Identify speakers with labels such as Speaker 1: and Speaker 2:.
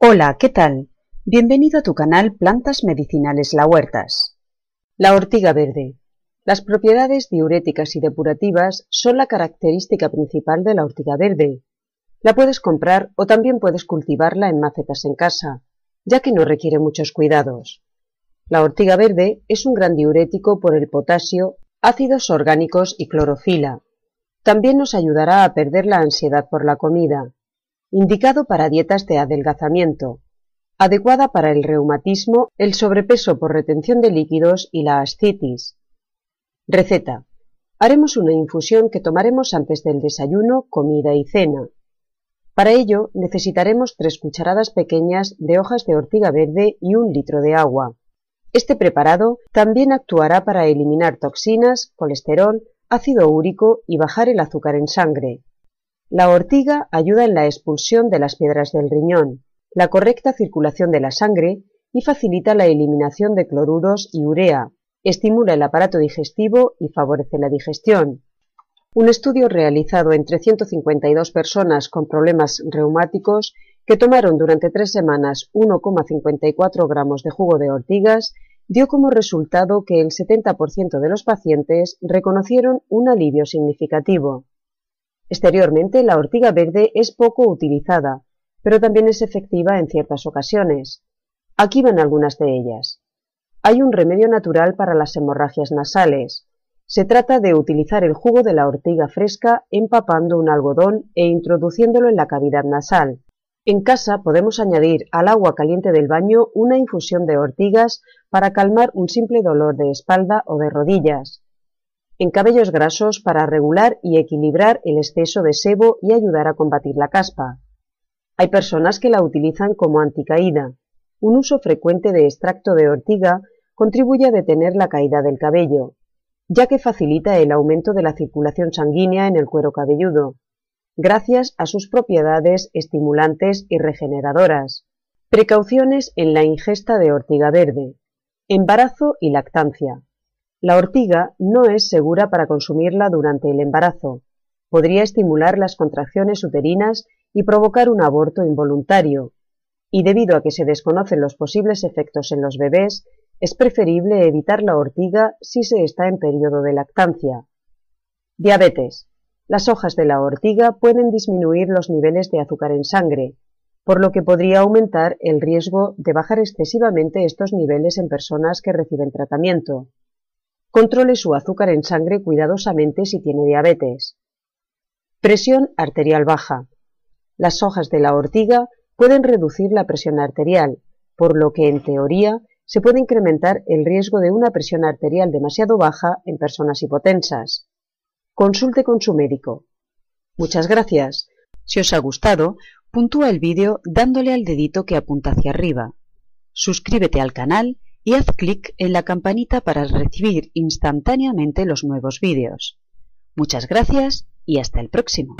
Speaker 1: Hola, ¿qué tal? Bienvenido a tu canal Plantas Medicinales La Huertas. La ortiga verde. Las propiedades diuréticas y depurativas son la característica principal de la ortiga verde. La puedes comprar o también puedes cultivarla en macetas en casa, ya que no requiere muchos cuidados. La ortiga verde es un gran diurético por el potasio, ácidos orgánicos y clorofila. También nos ayudará a perder la ansiedad por la comida. Indicado para dietas de adelgazamiento. Adecuada para el reumatismo, el sobrepeso por retención de líquidos y la ascitis. Receta. Haremos una infusión que tomaremos antes del desayuno, comida y cena. Para ello necesitaremos tres cucharadas pequeñas de hojas de ortiga verde y un litro de agua. Este preparado también actuará para eliminar toxinas, colesterol, ácido úrico y bajar el azúcar en sangre. La ortiga ayuda en la expulsión de las piedras del riñón, la correcta circulación de la sangre y facilita la eliminación de cloruros y urea, estimula el aparato digestivo y favorece la digestión. Un estudio realizado entre 152 personas con problemas reumáticos que tomaron durante tres semanas 1,54 gramos de jugo de ortigas dio como resultado que el 70% de los pacientes reconocieron un alivio significativo. Exteriormente, la ortiga verde es poco utilizada, pero también es efectiva en ciertas ocasiones. Aquí van algunas de ellas. Hay un remedio natural para las hemorragias nasales. Se trata de utilizar el jugo de la ortiga fresca empapando un algodón e introduciéndolo en la cavidad nasal. En casa podemos añadir al agua caliente del baño una infusión de ortigas para calmar un simple dolor de espalda o de rodillas. En cabellos grasos para regular y equilibrar el exceso de sebo y ayudar a combatir la caspa. Hay personas que la utilizan como anticaída. Un uso frecuente de extracto de ortiga contribuye a detener la caída del cabello, ya que facilita el aumento de la circulación sanguínea en el cuero cabelludo gracias a sus propiedades estimulantes y regeneradoras. Precauciones en la ingesta de ortiga verde. Embarazo y lactancia. La ortiga no es segura para consumirla durante el embarazo. Podría estimular las contracciones uterinas y provocar un aborto involuntario. Y debido a que se desconocen los posibles efectos en los bebés, es preferible evitar la ortiga si se está en periodo de lactancia. Diabetes. Las hojas de la ortiga pueden disminuir los niveles de azúcar en sangre, por lo que podría aumentar el riesgo de bajar excesivamente estos niveles en personas que reciben tratamiento. Controle su azúcar en sangre cuidadosamente si tiene diabetes. Presión arterial baja. Las hojas de la ortiga pueden reducir la presión arterial, por lo que en teoría se puede incrementar el riesgo de una presión arterial demasiado baja en personas hipotensas. Consulte con su médico. Muchas gracias. Si os ha gustado, puntúa el vídeo dándole al dedito que apunta hacia arriba. Suscríbete al canal y haz clic en la campanita para recibir instantáneamente los nuevos vídeos. Muchas gracias y hasta el próximo.